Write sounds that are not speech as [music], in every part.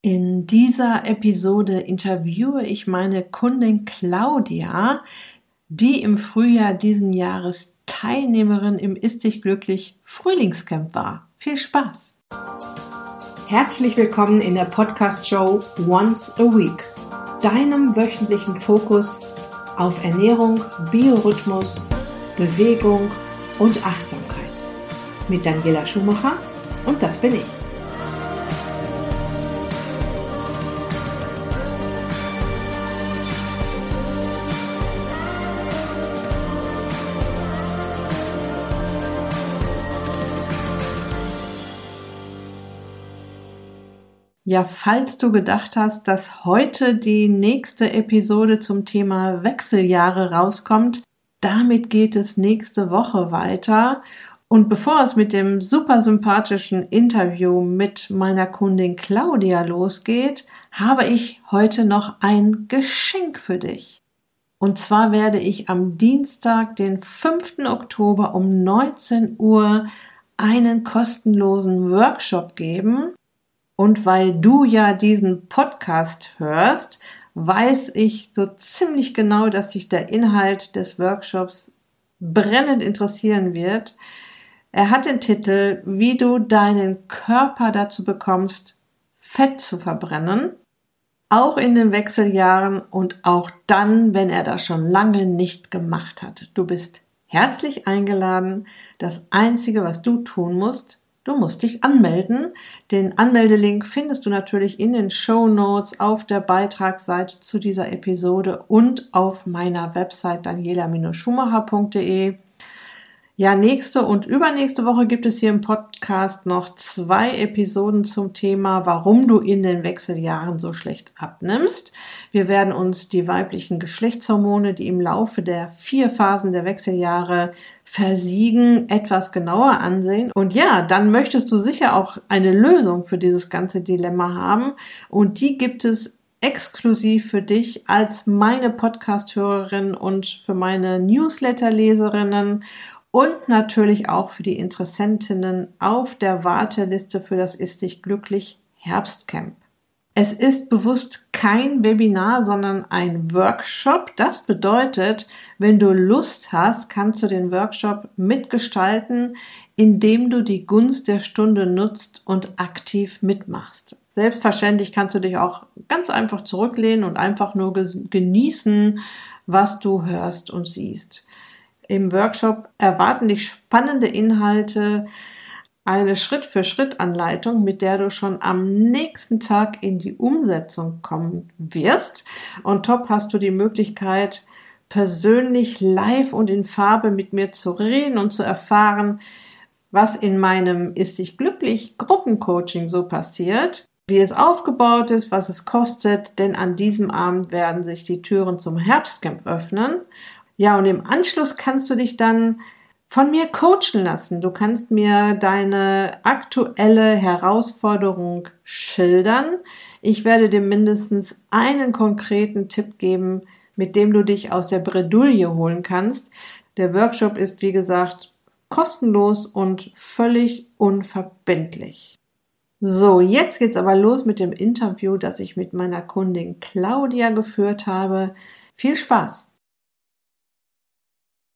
In dieser Episode interviewe ich meine Kundin Claudia, die im Frühjahr diesen Jahres Teilnehmerin im Ist dich glücklich Frühlingscamp war. Viel Spaß! Herzlich willkommen in der Podcast-Show Once a Week, deinem wöchentlichen Fokus auf Ernährung, Biorhythmus, Bewegung und Achtsamkeit. Mit Daniela Schumacher und das bin ich. Ja, falls du gedacht hast, dass heute die nächste Episode zum Thema Wechseljahre rauskommt, damit geht es nächste Woche weiter. Und bevor es mit dem super sympathischen Interview mit meiner Kundin Claudia losgeht, habe ich heute noch ein Geschenk für dich. Und zwar werde ich am Dienstag, den 5. Oktober um 19 Uhr einen kostenlosen Workshop geben und weil du ja diesen Podcast hörst, weiß ich so ziemlich genau, dass dich der Inhalt des Workshops brennend interessieren wird. Er hat den Titel, wie du deinen Körper dazu bekommst, Fett zu verbrennen, auch in den Wechseljahren und auch dann, wenn er das schon lange nicht gemacht hat. Du bist herzlich eingeladen. Das Einzige, was du tun musst, Du musst dich anmelden. Den Anmeldelink findest du natürlich in den Show Notes auf der Beitragsseite zu dieser Episode und auf meiner Website daniela-schumacher.de. Ja, nächste und übernächste Woche gibt es hier im Podcast noch zwei Episoden zum Thema, warum du in den Wechseljahren so schlecht abnimmst. Wir werden uns die weiblichen Geschlechtshormone, die im Laufe der vier Phasen der Wechseljahre versiegen, etwas genauer ansehen. Und ja, dann möchtest du sicher auch eine Lösung für dieses ganze Dilemma haben. Und die gibt es exklusiv für dich als meine Podcast-Hörerin und für meine Newsletter-Leserinnen und natürlich auch für die Interessentinnen auf der Warteliste für das Ist dich glücklich Herbstcamp. Es ist bewusst kein Webinar, sondern ein Workshop. Das bedeutet, wenn du Lust hast, kannst du den Workshop mitgestalten, indem du die Gunst der Stunde nutzt und aktiv mitmachst. Selbstverständlich kannst du dich auch ganz einfach zurücklehnen und einfach nur genießen, was du hörst und siehst. Im Workshop erwarten dich spannende Inhalte, eine Schritt-für-Schritt-Anleitung, mit der du schon am nächsten Tag in die Umsetzung kommen wirst. Und top hast du die Möglichkeit, persönlich live und in Farbe mit mir zu reden und zu erfahren, was in meinem Ist dich glücklich Gruppencoaching so passiert, wie es aufgebaut ist, was es kostet, denn an diesem Abend werden sich die Türen zum Herbstcamp öffnen ja, und im Anschluss kannst du dich dann von mir coachen lassen. Du kannst mir deine aktuelle Herausforderung schildern. Ich werde dir mindestens einen konkreten Tipp geben, mit dem du dich aus der Bredouille holen kannst. Der Workshop ist, wie gesagt, kostenlos und völlig unverbindlich. So, jetzt geht's aber los mit dem Interview, das ich mit meiner Kundin Claudia geführt habe. Viel Spaß!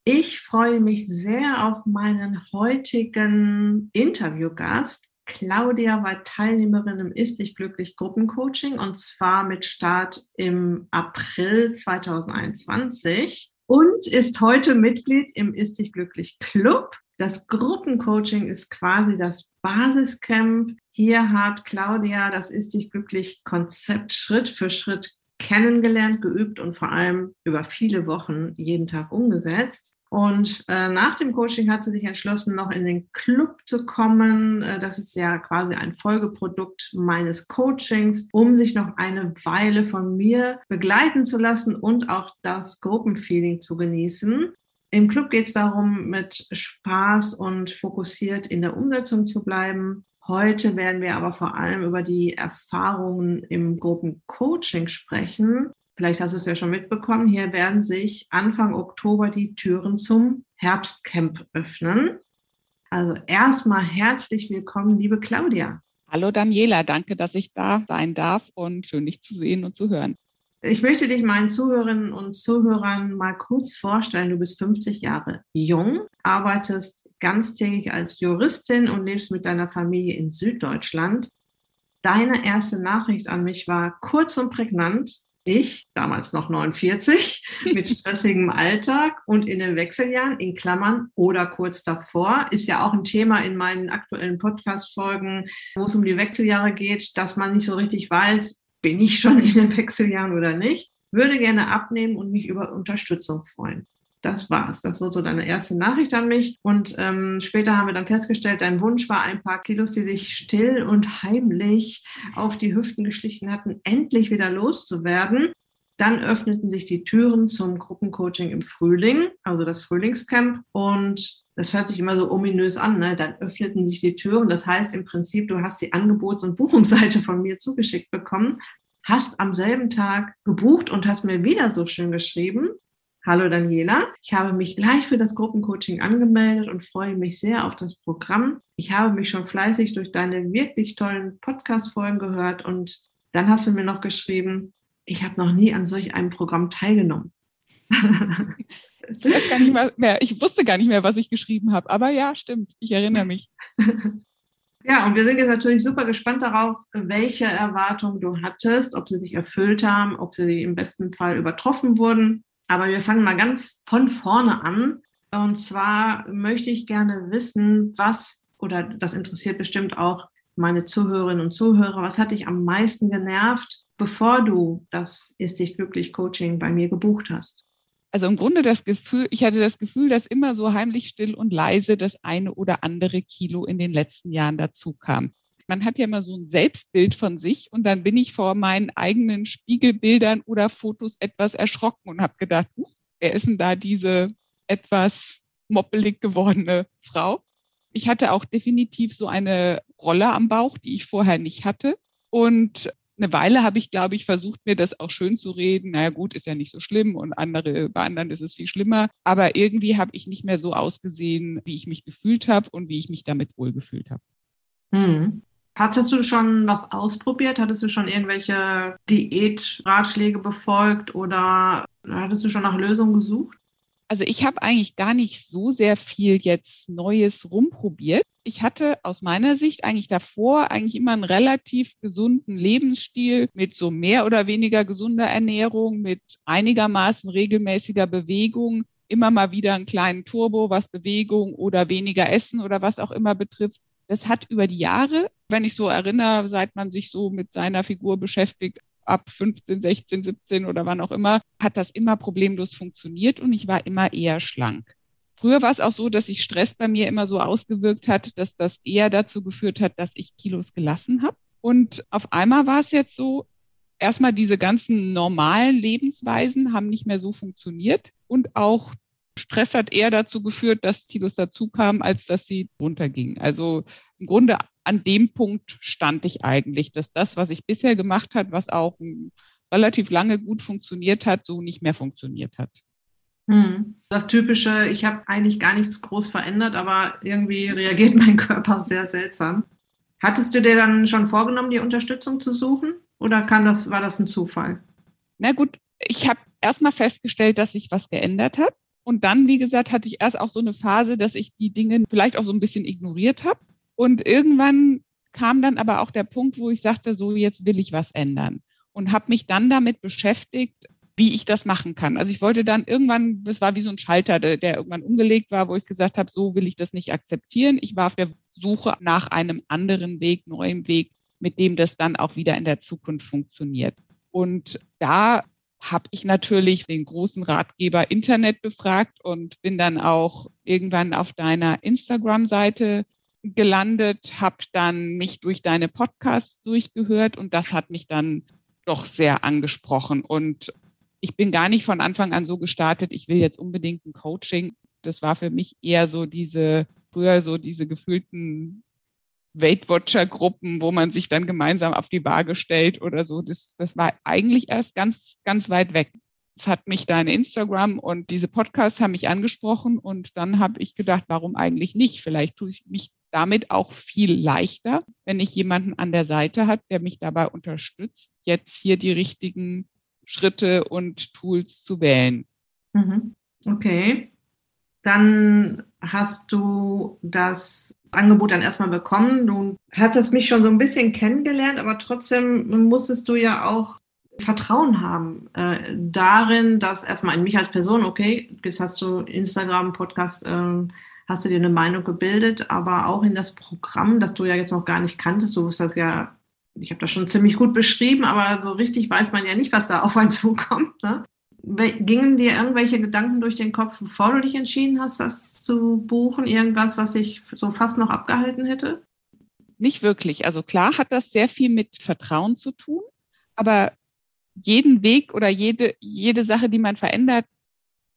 Ich freue mich sehr auf meinen heutigen Interviewgast. Claudia war Teilnehmerin im Ist dich glücklich Gruppencoaching und zwar mit Start im April 2021 und ist heute Mitglied im Ist dich glücklich Club. Das Gruppencoaching ist quasi das Basiscamp. Hier hat Claudia das Ist dich glücklich Konzept Schritt für Schritt kennengelernt, geübt und vor allem über viele Wochen jeden Tag umgesetzt. Und äh, nach dem Coaching hat sie sich entschlossen, noch in den Club zu kommen. Äh, das ist ja quasi ein Folgeprodukt meines Coachings, um sich noch eine Weile von mir begleiten zu lassen und auch das Gruppenfeeling zu genießen. Im Club geht es darum, mit Spaß und fokussiert in der Umsetzung zu bleiben. Heute werden wir aber vor allem über die Erfahrungen im Gruppencoaching sprechen. Vielleicht hast du es ja schon mitbekommen. Hier werden sich Anfang Oktober die Türen zum Herbstcamp öffnen. Also erstmal herzlich willkommen, liebe Claudia. Hallo Daniela, danke, dass ich da sein darf und schön dich zu sehen und zu hören. Ich möchte dich meinen Zuhörerinnen und Zuhörern mal kurz vorstellen. Du bist 50 Jahre jung, arbeitest ganztägig als Juristin und lebst mit deiner Familie in Süddeutschland. Deine erste Nachricht an mich war kurz und prägnant. Ich, damals noch 49, [laughs] mit stressigem Alltag und in den Wechseljahren, in Klammern oder kurz davor, ist ja auch ein Thema in meinen aktuellen Podcast-Folgen, wo es um die Wechseljahre geht, dass man nicht so richtig weiß, bin ich schon in den Wechseljahren oder nicht, würde gerne abnehmen und mich über Unterstützung freuen. Das war's. Das wurde so deine erste Nachricht an mich. Und ähm, später haben wir dann festgestellt, dein Wunsch war, ein paar Kilos, die sich still und heimlich auf die Hüften geschlichen hatten, endlich wieder loszuwerden. Dann öffneten sich die Türen zum Gruppencoaching im Frühling, also das Frühlingscamp. Und das hört sich immer so ominös an, ne? dann öffneten sich die Türen. Das heißt im Prinzip, du hast die Angebots- und Buchungsseite von mir zugeschickt bekommen, hast am selben Tag gebucht und hast mir wieder so schön geschrieben. Hallo Daniela, ich habe mich gleich für das Gruppencoaching angemeldet und freue mich sehr auf das Programm. Ich habe mich schon fleißig durch deine wirklich tollen Podcast-Folgen gehört und dann hast du mir noch geschrieben, ich habe noch nie an solch einem Programm teilgenommen. Ich, gar nicht mehr, ich wusste gar nicht mehr, was ich geschrieben habe. Aber ja, stimmt. Ich erinnere mich. [laughs] Ja, und wir sind jetzt natürlich super gespannt darauf, welche Erwartungen du hattest, ob sie sich erfüllt haben, ob sie im besten Fall übertroffen wurden. Aber wir fangen mal ganz von vorne an. Und zwar möchte ich gerne wissen, was, oder das interessiert bestimmt auch meine Zuhörerinnen und Zuhörer, was hat dich am meisten genervt, bevor du das Ist dich glücklich Coaching bei mir gebucht hast? Also im Grunde das Gefühl, ich hatte das Gefühl, dass immer so heimlich still und leise das eine oder andere Kilo in den letzten Jahren dazu kam. Man hat ja immer so ein Selbstbild von sich und dann bin ich vor meinen eigenen Spiegelbildern oder Fotos etwas erschrocken und habe gedacht, wer ist denn da diese etwas moppelig gewordene Frau? Ich hatte auch definitiv so eine Rolle am Bauch, die ich vorher nicht hatte. Und eine Weile habe ich, glaube ich, versucht, mir das auch schön zu reden. Naja, gut, ist ja nicht so schlimm und andere, bei anderen ist es viel schlimmer. Aber irgendwie habe ich nicht mehr so ausgesehen, wie ich mich gefühlt habe und wie ich mich damit wohlgefühlt habe. Hm. Hattest du schon was ausprobiert? Hattest du schon irgendwelche Diätratschläge befolgt oder hattest du schon nach Lösungen gesucht? Also ich habe eigentlich gar nicht so sehr viel jetzt Neues rumprobiert. Ich hatte aus meiner Sicht eigentlich davor eigentlich immer einen relativ gesunden Lebensstil mit so mehr oder weniger gesunder Ernährung, mit einigermaßen regelmäßiger Bewegung, immer mal wieder einen kleinen Turbo, was Bewegung oder weniger Essen oder was auch immer betrifft. Das hat über die Jahre, wenn ich so erinnere, seit man sich so mit seiner Figur beschäftigt, ab 15, 16, 17 oder wann auch immer, hat das immer problemlos funktioniert und ich war immer eher schlank. Früher war es auch so, dass sich Stress bei mir immer so ausgewirkt hat, dass das eher dazu geführt hat, dass ich Kilos gelassen habe. Und auf einmal war es jetzt so, erstmal diese ganzen normalen Lebensweisen haben nicht mehr so funktioniert und auch Stress hat eher dazu geführt, dass Kilos dazu kamen, als dass sie runtergingen. Also im Grunde an dem Punkt stand ich eigentlich, dass das, was ich bisher gemacht hat, was auch relativ lange gut funktioniert hat, so nicht mehr funktioniert hat. Hm. Das typische, ich habe eigentlich gar nichts groß verändert, aber irgendwie reagiert [laughs] mein Körper sehr seltsam. Hattest du dir dann schon vorgenommen, die Unterstützung zu suchen oder kann das, war das ein Zufall? Na gut, ich habe erstmal festgestellt, dass sich was geändert hat. Und dann, wie gesagt, hatte ich erst auch so eine Phase, dass ich die Dinge vielleicht auch so ein bisschen ignoriert habe und irgendwann kam dann aber auch der Punkt, wo ich sagte, so jetzt will ich was ändern und habe mich dann damit beschäftigt, wie ich das machen kann. Also ich wollte dann irgendwann, das war wie so ein Schalter, der, der irgendwann umgelegt war, wo ich gesagt habe, so will ich das nicht akzeptieren. Ich war auf der Suche nach einem anderen Weg, neuem Weg, mit dem das dann auch wieder in der Zukunft funktioniert. Und da habe ich natürlich den großen Ratgeber Internet befragt und bin dann auch irgendwann auf deiner Instagram-Seite gelandet, habe dann mich durch deine Podcasts durchgehört und das hat mich dann doch sehr angesprochen. Und ich bin gar nicht von Anfang an so gestartet, ich will jetzt unbedingt ein Coaching. Das war für mich eher so diese, früher so diese gefühlten Weight Watcher Gruppen, wo man sich dann gemeinsam auf die Waage stellt oder so. Das, das war eigentlich erst ganz, ganz weit weg. Es hat mich deine Instagram und diese Podcasts haben mich angesprochen und dann habe ich gedacht, warum eigentlich nicht? Vielleicht tue ich mich damit auch viel leichter, wenn ich jemanden an der Seite habe, der mich dabei unterstützt, jetzt hier die richtigen Schritte und Tools zu wählen. Mhm. Okay. Dann hast du das Angebot dann erstmal bekommen. Du hattest mich schon so ein bisschen kennengelernt, aber trotzdem musstest du ja auch Vertrauen haben äh, darin, dass erstmal in mich als Person, okay, jetzt hast du Instagram, Podcast, äh, hast du dir eine Meinung gebildet, aber auch in das Programm, das du ja jetzt noch gar nicht kanntest. Du wusstest ja, ich habe das schon ziemlich gut beschrieben, aber so richtig weiß man ja nicht, was da auf einen [laughs] zukommt. Ne? Gingen dir irgendwelche Gedanken durch den Kopf, bevor du dich entschieden hast, das zu buchen? Irgendwas, was sich so fast noch abgehalten hätte? Nicht wirklich. Also klar hat das sehr viel mit Vertrauen zu tun, aber jeden Weg oder jede, jede Sache, die man verändert,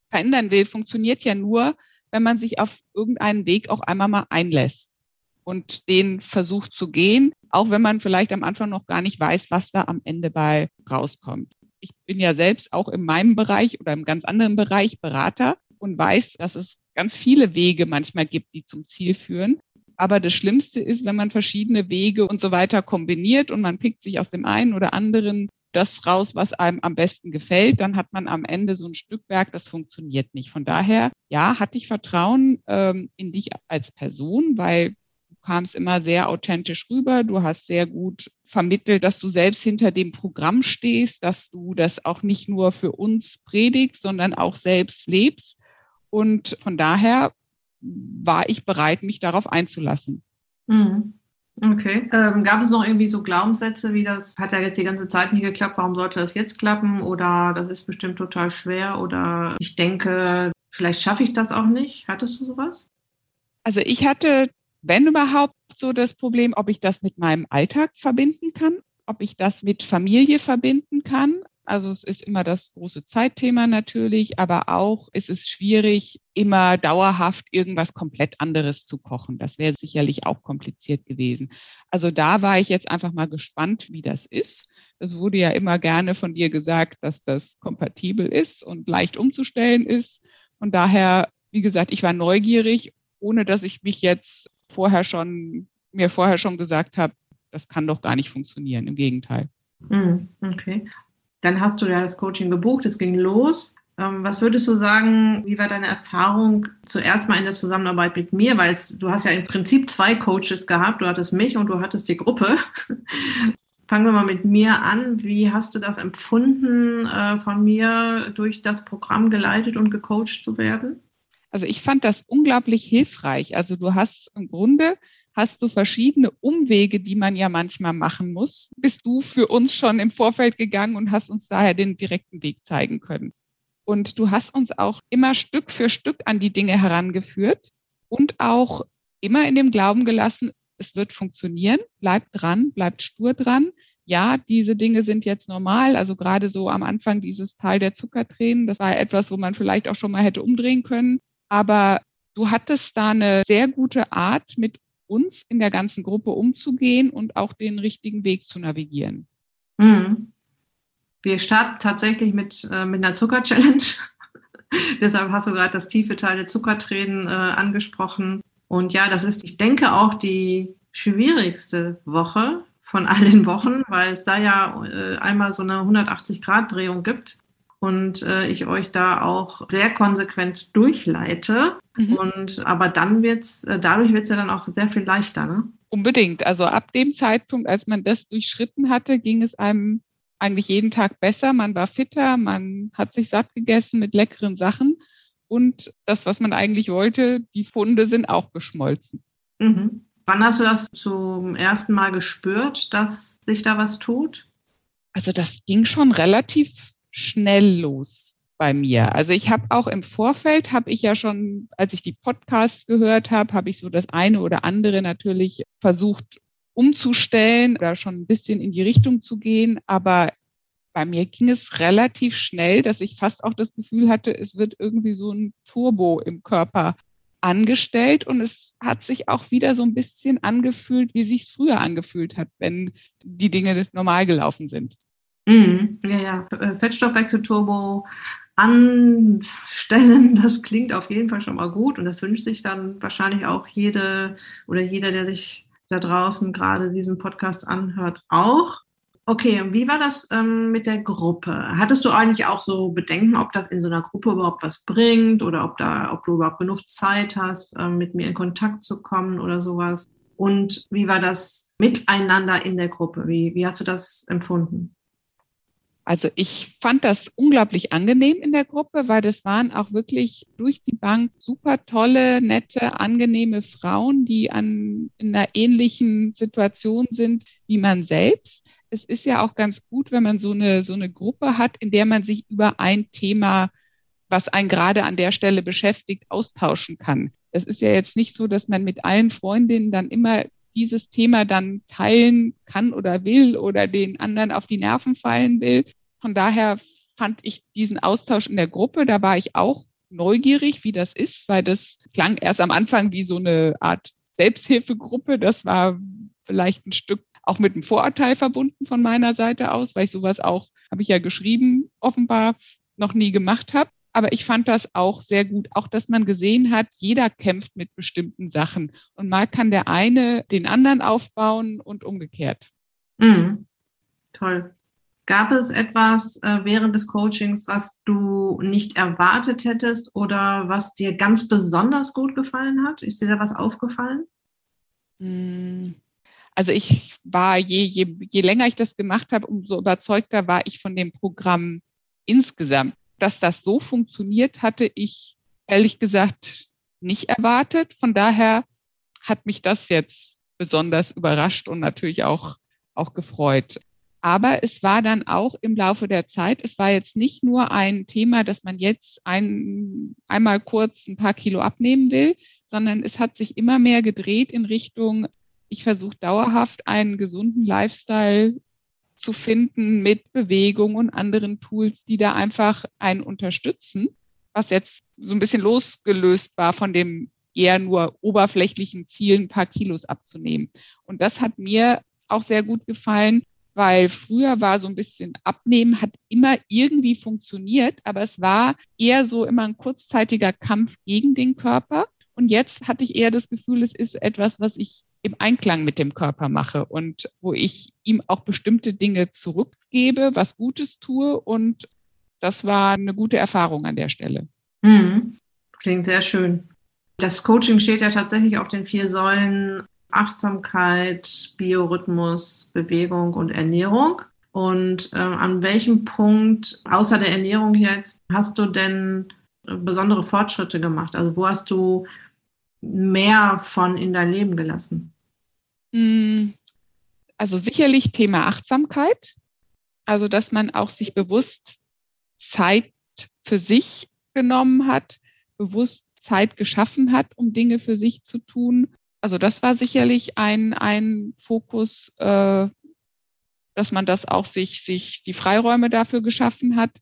verändern will, funktioniert ja nur, wenn man sich auf irgendeinen Weg auch einmal mal einlässt und den versucht zu gehen, auch wenn man vielleicht am Anfang noch gar nicht weiß, was da am Ende bei rauskommt. Ich bin ja selbst auch in meinem Bereich oder im ganz anderen Bereich Berater und weiß, dass es ganz viele Wege manchmal gibt, die zum Ziel führen. Aber das Schlimmste ist, wenn man verschiedene Wege und so weiter kombiniert und man pickt sich aus dem einen oder anderen das raus, was einem am besten gefällt, dann hat man am Ende so ein Stückwerk, das funktioniert nicht. Von daher, ja, hatte ich Vertrauen ähm, in dich als Person, weil du kamst immer sehr authentisch rüber. Du hast sehr gut vermittelt, dass du selbst hinter dem Programm stehst, dass du das auch nicht nur für uns predigst, sondern auch selbst lebst. Und von daher war ich bereit, mich darauf einzulassen. Mhm. Okay. Ähm, gab es noch irgendwie so Glaubenssätze, wie das hat ja jetzt die ganze Zeit nicht geklappt, warum sollte das jetzt klappen? Oder das ist bestimmt total schwer oder ich denke, vielleicht schaffe ich das auch nicht. Hattest du sowas? Also ich hatte, wenn überhaupt, so das Problem, ob ich das mit meinem Alltag verbinden kann, ob ich das mit Familie verbinden kann. Also es ist immer das große Zeitthema natürlich, aber auch ist es schwierig, immer dauerhaft irgendwas komplett anderes zu kochen. Das wäre sicherlich auch kompliziert gewesen. Also da war ich jetzt einfach mal gespannt, wie das ist. Es wurde ja immer gerne von dir gesagt, dass das kompatibel ist und leicht umzustellen ist. Und daher, wie gesagt, ich war neugierig, ohne dass ich mich jetzt vorher schon, mir vorher schon gesagt habe, das kann doch gar nicht funktionieren. Im Gegenteil. Hm, okay. Dann hast du ja das Coaching gebucht, es ging los. Ähm, was würdest du sagen, wie war deine Erfahrung zuerst mal in der Zusammenarbeit mit mir? Weil es, du hast ja im Prinzip zwei Coaches gehabt. Du hattest mich und du hattest die Gruppe. [laughs] Fangen wir mal mit mir an. Wie hast du das empfunden, äh, von mir durch das Programm geleitet und gecoacht zu werden? Also ich fand das unglaublich hilfreich. Also du hast im Grunde hast du verschiedene Umwege, die man ja manchmal machen muss. Bist du für uns schon im Vorfeld gegangen und hast uns daher den direkten Weg zeigen können. Und du hast uns auch immer Stück für Stück an die Dinge herangeführt und auch immer in dem Glauben gelassen, es wird funktionieren, bleibt dran, bleibt stur dran. Ja, diese Dinge sind jetzt normal. Also gerade so am Anfang dieses Teil der Zuckertränen, das war etwas, wo man vielleicht auch schon mal hätte umdrehen können. Aber du hattest da eine sehr gute Art, mit uns in der ganzen Gruppe umzugehen und auch den richtigen Weg zu navigieren. Mhm. Wir starten tatsächlich mit, äh, mit einer Zucker-Challenge. [laughs] Deshalb hast du gerade das tiefe Teil der Zuckertränen äh, angesprochen. Und ja, das ist, ich denke, auch die schwierigste Woche von allen [laughs] Wochen, weil es da ja äh, einmal so eine 180-Grad-Drehung gibt und äh, ich euch da auch sehr konsequent durchleite. Mhm. Und aber dann wird's, äh, dadurch wird es ja dann auch sehr viel leichter, ne? Unbedingt. Also ab dem Zeitpunkt, als man das durchschritten hatte, ging es einem eigentlich jeden Tag besser. Man war fitter, man hat sich satt gegessen mit leckeren Sachen. Und das, was man eigentlich wollte, die Funde sind auch geschmolzen. Mhm. Wann hast du das zum ersten Mal gespürt, dass sich da was tut? Also das ging schon relativ schnell los bei mir. Also ich habe auch im Vorfeld, habe ich ja schon, als ich die Podcasts gehört habe, habe ich so das eine oder andere natürlich versucht umzustellen oder schon ein bisschen in die Richtung zu gehen. Aber bei mir ging es relativ schnell, dass ich fast auch das Gefühl hatte, es wird irgendwie so ein Turbo im Körper angestellt und es hat sich auch wieder so ein bisschen angefühlt, wie sich es früher angefühlt hat, wenn die Dinge normal gelaufen sind. Mhm. Ja, ja. Äh, Fettstoffwechselturbo anstellen. [laughs] Das klingt auf jeden Fall schon mal gut und das wünscht sich dann wahrscheinlich auch jede oder jeder, der sich da draußen gerade diesen Podcast anhört, auch. Okay, und wie war das ähm, mit der Gruppe? Hattest du eigentlich auch so Bedenken, ob das in so einer Gruppe überhaupt was bringt oder ob da, ob du überhaupt genug Zeit hast, ähm, mit mir in Kontakt zu kommen oder sowas? Und wie war das miteinander in der Gruppe? Wie, wie hast du das empfunden? Also ich fand das unglaublich angenehm in der Gruppe, weil das waren auch wirklich durch die Bank super tolle, nette, angenehme Frauen, die an, in einer ähnlichen Situation sind wie man selbst. Es ist ja auch ganz gut, wenn man so eine, so eine Gruppe hat, in der man sich über ein Thema, was einen gerade an der Stelle beschäftigt, austauschen kann. Es ist ja jetzt nicht so, dass man mit allen Freundinnen dann immer dieses Thema dann teilen kann oder will oder den anderen auf die Nerven fallen will. Von daher fand ich diesen Austausch in der Gruppe, da war ich auch neugierig, wie das ist, weil das klang erst am Anfang wie so eine Art Selbsthilfegruppe. Das war vielleicht ein Stück auch mit einem Vorurteil verbunden von meiner Seite aus, weil ich sowas auch, habe ich ja geschrieben, offenbar noch nie gemacht habe. Aber ich fand das auch sehr gut, auch dass man gesehen hat, jeder kämpft mit bestimmten Sachen und mal kann der eine den anderen aufbauen und umgekehrt. Mhm. Toll. Gab es etwas äh, während des Coachings, was du nicht erwartet hättest oder was dir ganz besonders gut gefallen hat? Ist dir da was aufgefallen? Hm. Also ich war, je, je, je länger ich das gemacht habe, umso überzeugter war ich von dem Programm insgesamt dass das so funktioniert, hatte ich ehrlich gesagt nicht erwartet. Von daher hat mich das jetzt besonders überrascht und natürlich auch, auch gefreut. Aber es war dann auch im Laufe der Zeit, es war jetzt nicht nur ein Thema, dass man jetzt ein, einmal kurz ein paar Kilo abnehmen will, sondern es hat sich immer mehr gedreht in Richtung, ich versuche dauerhaft einen gesunden Lifestyle zu finden mit Bewegung und anderen Tools, die da einfach einen unterstützen, was jetzt so ein bisschen losgelöst war von dem eher nur oberflächlichen Ziel, ein paar Kilos abzunehmen. Und das hat mir auch sehr gut gefallen, weil früher war so ein bisschen Abnehmen, hat immer irgendwie funktioniert, aber es war eher so immer ein kurzzeitiger Kampf gegen den Körper. Und jetzt hatte ich eher das Gefühl, es ist etwas, was ich im Einklang mit dem Körper mache und wo ich ihm auch bestimmte Dinge zurückgebe, was Gutes tue. Und das war eine gute Erfahrung an der Stelle. Mhm. Klingt sehr schön. Das Coaching steht ja tatsächlich auf den vier Säulen Achtsamkeit, Biorhythmus, Bewegung und Ernährung. Und äh, an welchem Punkt, außer der Ernährung jetzt, hast du denn besondere Fortschritte gemacht? Also wo hast du mehr von in dein Leben gelassen? Hm, also sicherlich Thema Achtsamkeit, also dass man auch sich bewusst Zeit für sich genommen hat, bewusst Zeit geschaffen hat, um Dinge für sich zu tun. Also das war sicherlich ein, ein Fokus, äh, dass man das auch sich, sich die Freiräume dafür geschaffen hat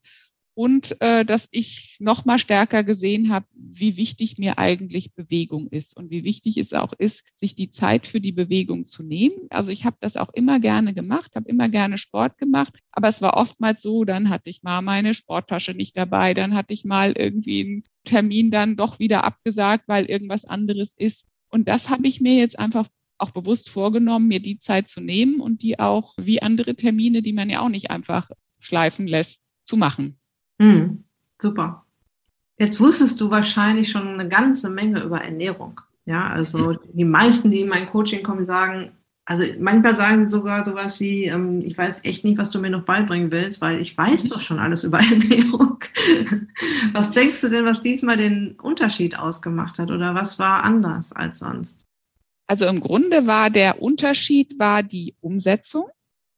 und äh, dass ich noch mal stärker gesehen habe, wie wichtig mir eigentlich Bewegung ist und wie wichtig es auch ist, sich die Zeit für die Bewegung zu nehmen. Also ich habe das auch immer gerne gemacht, habe immer gerne Sport gemacht, aber es war oftmals so, dann hatte ich mal meine Sporttasche nicht dabei, dann hatte ich mal irgendwie einen Termin dann doch wieder abgesagt, weil irgendwas anderes ist. Und das habe ich mir jetzt einfach auch bewusst vorgenommen, mir die Zeit zu nehmen und die auch wie andere Termine, die man ja auch nicht einfach schleifen lässt, zu machen. Mhm. Super. Jetzt wusstest du wahrscheinlich schon eine ganze Menge über Ernährung. Ja, also die meisten, die in mein Coaching kommen, sagen, also manchmal sagen sie sogar sowas wie, ähm, ich weiß echt nicht, was du mir noch beibringen willst, weil ich weiß doch schon alles über [laughs] Ernährung. was denkst du denn, was diesmal den Unterschied ausgemacht hat oder was war anders als sonst? Also im Grunde war der Unterschied war die Umsetzung.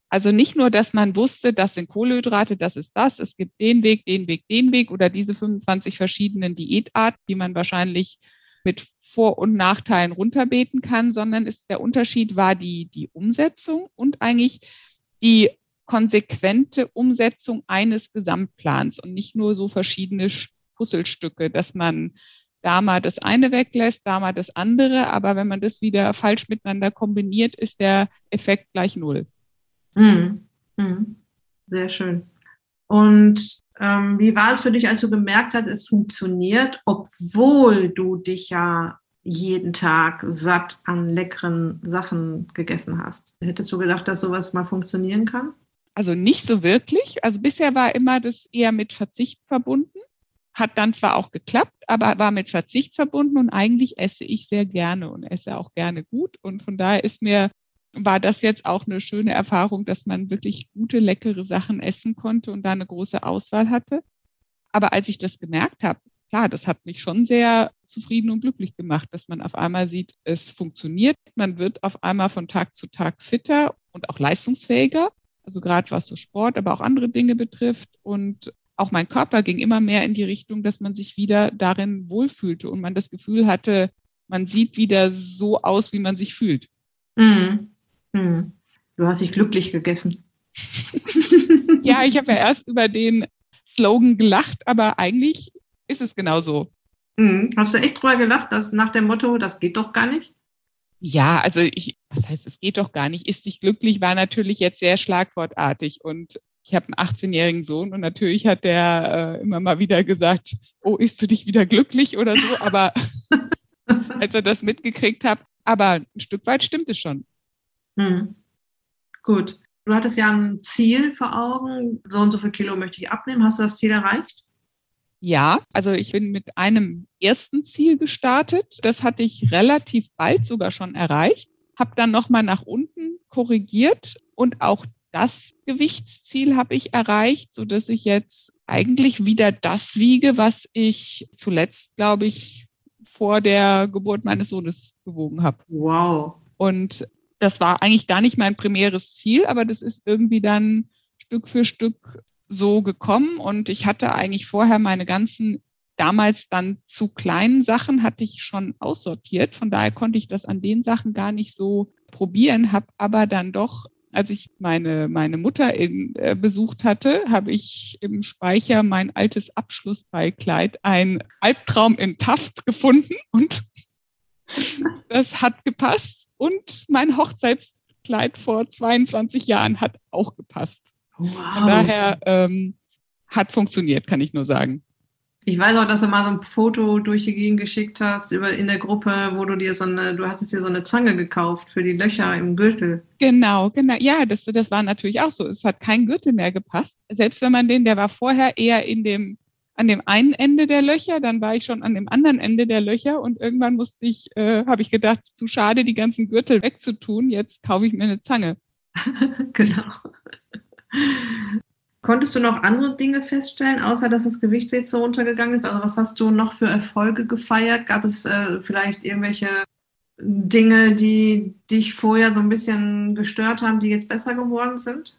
Also nicht nur, dass man wusste, das sind Kohlenhydrate, das ist das, es gibt den Weg, den Weg, den Weg oder diese 25 verschiedenen Diätarten, die man wahrscheinlich mit Vor- und Nachteilen runterbeten kann, sondern ist, der Unterschied war die, die Umsetzung und eigentlich die konsequente Umsetzung eines Gesamtplans und nicht nur so verschiedene Puzzlestücke, dass man da mal das eine weglässt, da mal das andere, aber wenn man das wieder falsch miteinander kombiniert, ist der Effekt gleich null. Mhm. Mhm. Sehr schön. Und Ähm, wie war es für dich, als du gemerkt hast, es funktioniert, obwohl du dich ja jeden Tag satt an leckeren Sachen gegessen hast? Hättest du gedacht, dass sowas mal funktionieren kann? Also nicht so wirklich. Also bisher war immer das eher mit Verzicht verbunden. Hat dann zwar auch geklappt, aber war mit Verzicht verbunden und eigentlich esse ich sehr gerne und esse auch gerne gut. Und von daher ist mir, war das jetzt auch eine schöne Erfahrung, dass man wirklich gute, leckere Sachen essen konnte und da eine große Auswahl hatte. Aber als ich das gemerkt habe, klar, das hat mich schon sehr zufrieden und glücklich gemacht, dass man auf einmal sieht, es funktioniert. Man wird auf einmal von Tag zu Tag fitter und auch leistungsfähiger. Also gerade was so Sport, aber auch andere Dinge betrifft. Und auch mein Körper ging immer mehr in die Richtung, dass man sich wieder darin wohlfühlte und man das Gefühl hatte, man sieht wieder so aus, wie man sich fühlt. Mhm. Mhm. Du hast dich glücklich gegessen. [laughs] ja, ich habe ja erst über den Slogan gelacht, aber eigentlich ist es genau so. Mhm. Hast du echt drüber gelacht, dass nach dem Motto, das geht doch gar nicht? Ja, also ich, was heißt, es geht doch gar nicht. Ist dich glücklich war natürlich jetzt sehr schlagwortartig und ich habe einen 18-jährigen Sohn und natürlich hat der äh, immer mal wieder gesagt, oh, ist du dich wieder glücklich oder so, aber [laughs] als er das mitgekriegt hat, aber ein Stück weit stimmt es schon. Hm. Gut. Du hattest ja ein Ziel vor Augen, so und so viel Kilo möchte ich abnehmen. Hast du das Ziel erreicht? Ja, also ich bin mit einem ersten Ziel gestartet. Das hatte ich relativ bald sogar schon erreicht. Habe dann nochmal nach unten korrigiert und auch das Gewichtsziel habe ich erreicht, so dass ich jetzt eigentlich wieder das wiege, was ich zuletzt, glaube ich, vor der Geburt meines Sohnes gewogen habe. Wow. Und das war eigentlich gar nicht mein primäres Ziel, aber das ist irgendwie dann Stück für Stück so gekommen und ich hatte eigentlich vorher meine ganzen damals dann zu kleinen Sachen hatte ich schon aussortiert. Von daher konnte ich das an den Sachen gar nicht so probieren, habe aber dann doch als ich meine, meine Mutter in, äh, besucht hatte, habe ich im Speicher mein altes Abschlussbeikleid, ein Albtraum in Taft gefunden und [laughs] das hat gepasst. Und mein Hochzeitskleid vor 22 Jahren hat auch gepasst. Wow. Von daher ähm, hat funktioniert, kann ich nur sagen. Ich weiß auch, dass du mal so ein Foto durch die Gegend geschickt hast über in der Gruppe, wo du dir so eine, du hattest dir so eine Zange gekauft für die Löcher im Gürtel. Genau, genau. Ja, das, das war natürlich auch so. Es hat kein Gürtel mehr gepasst. Selbst wenn man den, der war vorher eher in dem, an dem einen Ende der Löcher, dann war ich schon an dem anderen Ende der Löcher und irgendwann musste ich, äh, habe ich gedacht, zu schade, die ganzen Gürtel wegzutun. Jetzt kaufe ich mir eine Zange. [laughs] genau. Konntest du noch andere Dinge feststellen, außer dass das Gewicht jetzt so runtergegangen ist? Also was hast du noch für Erfolge gefeiert? Gab es äh, vielleicht irgendwelche Dinge, die dich vorher so ein bisschen gestört haben, die jetzt besser geworden sind?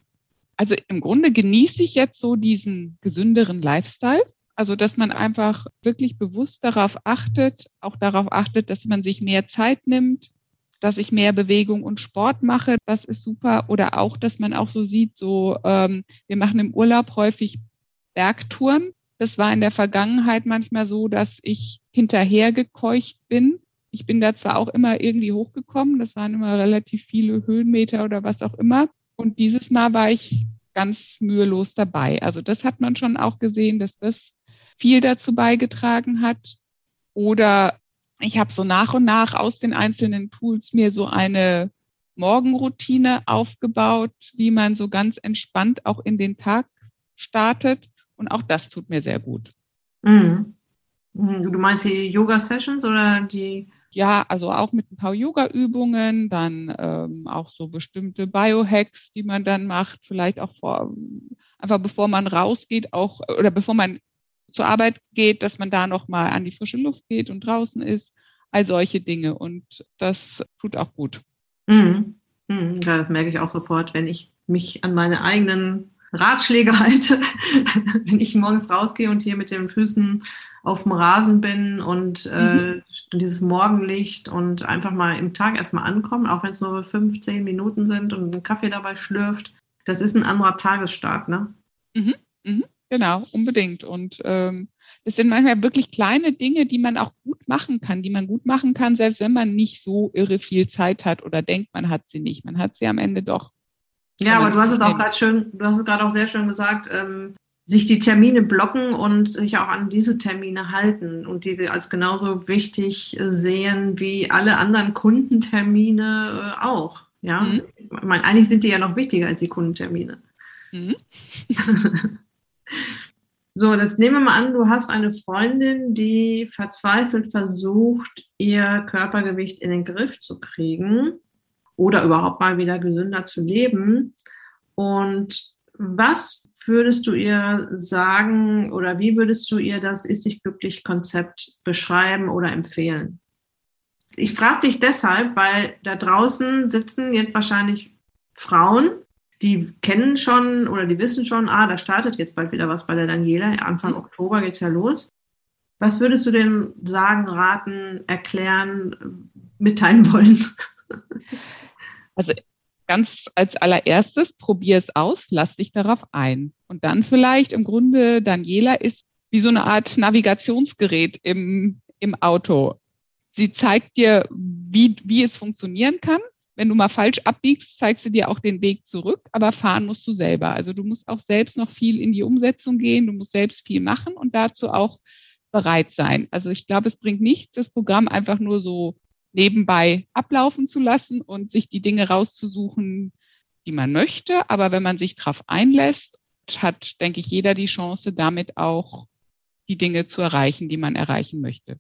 Also im Grunde genieße ich jetzt so diesen gesünderen Lifestyle. Also, dass man einfach wirklich bewusst darauf achtet, auch darauf achtet, dass man sich mehr Zeit nimmt, dass ich mehr Bewegung und Sport mache. Das ist super. Oder auch, dass man auch so sieht, so ähm, wir machen im Urlaub häufig Bergtouren. Das war in der Vergangenheit manchmal so, dass ich hinterhergekeucht bin. Ich bin da zwar auch immer irgendwie hochgekommen, das waren immer relativ viele Höhenmeter oder was auch immer. Und dieses Mal war ich ganz mühelos dabei. Also das hat man schon auch gesehen, dass das viel dazu beigetragen hat. Oder ich habe so nach und nach aus den einzelnen Tools mir so eine Morgenroutine aufgebaut, wie man so ganz entspannt auch in den Tag startet. Und auch das tut mir sehr gut. Mhm. mhm. Du meinst die Yoga-Sessions oder die? Ja, also auch mit ein paar Yoga-Übungen, dann ähm, auch so bestimmte Biohacks, die man dann macht, vielleicht auch vor, einfach bevor man rausgeht, auch oder bevor man zur Arbeit geht, dass man da nochmal an die frische Luft geht und draußen ist, all solche Dinge. Und das tut auch gut. Mhm. Mhm. Ja, das merke ich auch sofort, wenn ich mich an meine eigenen Ratschläge [laughs] halte, wenn ich morgens rausgehe und hier mit den Füßen auf dem Rasen bin und äh, mhm. dieses Morgenlicht und einfach mal im Tag erstmal ankommen, auch wenn es nur 15 Minuten sind und einen Kaffee dabei schlürft. Das ist ein anderer Tagesstart, ne? Mhm. Mhm. Genau, unbedingt. Und ähm, es sind manchmal wirklich kleine Dinge, die man auch gut machen kann, die man gut machen kann, selbst wenn man nicht so irre viel Zeit hat oder denkt, man hat sie nicht. Man hat sie am Ende doch. Ja, aber du hast es auch gerade schön, du hast es gerade auch sehr schön gesagt, ähm, sich die Termine blocken und sich auch an diese Termine halten und diese als genauso wichtig sehen wie alle anderen Kundentermine äh, auch. Ja, mhm. ich meine, eigentlich sind die ja noch wichtiger als die Kundentermine. Mhm. [laughs] [laughs] so, das nehmen wir mal an, du hast eine Freundin, die verzweifelt versucht, ihr Körpergewicht in den Griff zu kriegen oder überhaupt mal wieder gesünder zu leben. Und was würdest du ihr sagen oder wie würdest du ihr das Ist dich glücklich Konzept beschreiben oder empfehlen? Ich frage dich deshalb, weil da draußen sitzen jetzt wahrscheinlich Frauen, die kennen schon oder die wissen schon, ah, da startet jetzt bald wieder was bei der Daniela. Anfang mhm. Oktober geht's ja los. Was würdest du denn sagen, raten, erklären, mitteilen wollen? [laughs] Also ganz als allererstes, probier es aus, lass dich darauf ein. Und dann vielleicht im Grunde, Daniela ist wie so eine Art Navigationsgerät im, im Auto. Sie zeigt dir, wie, wie es funktionieren kann. Wenn du mal falsch abbiegst, zeigt sie dir auch den Weg zurück, aber fahren musst du selber. Also du musst auch selbst noch viel in die Umsetzung gehen, du musst selbst viel machen und dazu auch bereit sein. Also ich glaube, es bringt nichts, das Programm einfach nur so nebenbei ablaufen zu lassen und sich die Dinge rauszusuchen, die man möchte. Aber wenn man sich darauf einlässt, hat, denke ich, jeder die Chance, damit auch die Dinge zu erreichen, die man erreichen möchte.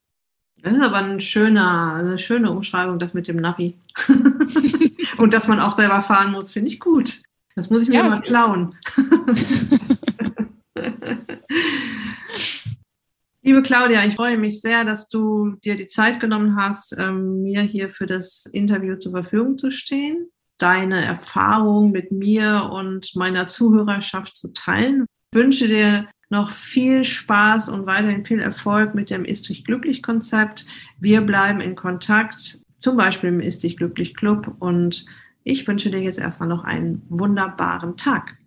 Das ist aber ein schöner, eine schöne Umschreibung, das mit dem Navi. [laughs] und dass man auch selber fahren muss, finde ich gut. Das muss ich mir ja, mal klauen. [laughs] Liebe Claudia, ich freue mich sehr, dass du dir die Zeit genommen hast, ähm, mir hier für das Interview zur Verfügung zu stehen, deine Erfahrung mit mir und meiner Zuhörerschaft zu teilen. Ich wünsche dir noch viel Spaß und weiterhin viel Erfolg mit dem Ist dich glücklich Konzept. Wir bleiben in Kontakt, zum Beispiel im Ist dich glücklich Club und ich wünsche dir jetzt erstmal noch einen wunderbaren Tag.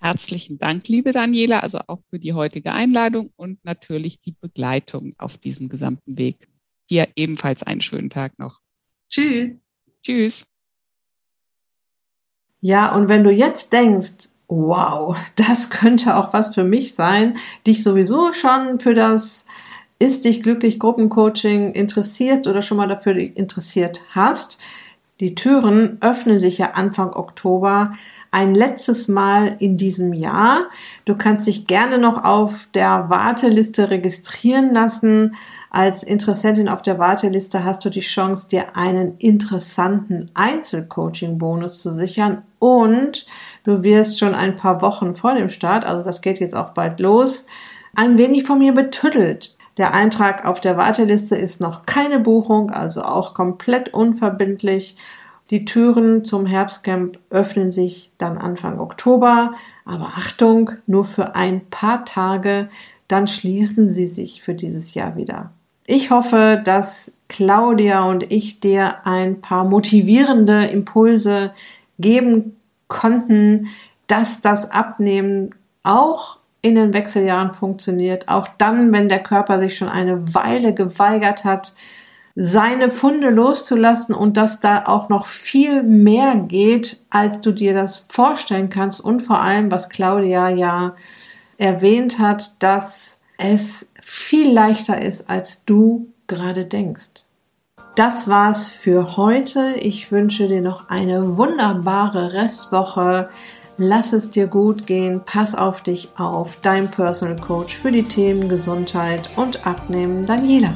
Herzlichen Dank, liebe Daniela, also auch für die heutige Einladung und natürlich die Begleitung auf diesem gesamten Weg. Dir ebenfalls einen schönen Tag noch. Tschüss. Tschüss. Ja, und wenn du jetzt denkst, wow, das könnte auch was für mich sein, dich sowieso schon für das Ist dich glücklich Gruppencoaching interessierst oder schon mal dafür interessiert hast, die Türen öffnen sich ja Anfang Oktober ein letztes Mal in diesem Jahr. Du kannst dich gerne noch auf der Warteliste registrieren lassen. Als Interessentin auf der Warteliste hast du die Chance, dir einen interessanten Einzelcoaching-Bonus zu sichern und du wirst schon ein paar Wochen vor dem Start, also das geht jetzt auch bald los, ein wenig von mir betüttelt. Der Eintrag auf der Warteliste ist noch keine Buchung, also auch komplett unverbindlich die Türen zum Herbstcamp öffnen sich dann Anfang Oktober, aber Achtung, nur für ein paar Tage, dann schließen sie sich für dieses Jahr wieder. Ich hoffe, dass Claudia und ich dir ein paar motivierende Impulse geben konnten, dass das Abnehmen auch in den Wechseljahren funktioniert, auch dann, wenn der Körper sich schon eine Weile geweigert hat, seine Pfunde loszulassen und dass da auch noch viel mehr geht, als du dir das vorstellen kannst und vor allem, was Claudia ja erwähnt hat, dass es viel leichter ist, als du gerade denkst. Das war's für heute. Ich wünsche dir noch eine wunderbare Restwoche. Lass es dir gut gehen. Pass auf dich auf. Dein Personal Coach für die Themen Gesundheit und Abnehmen, Daniela.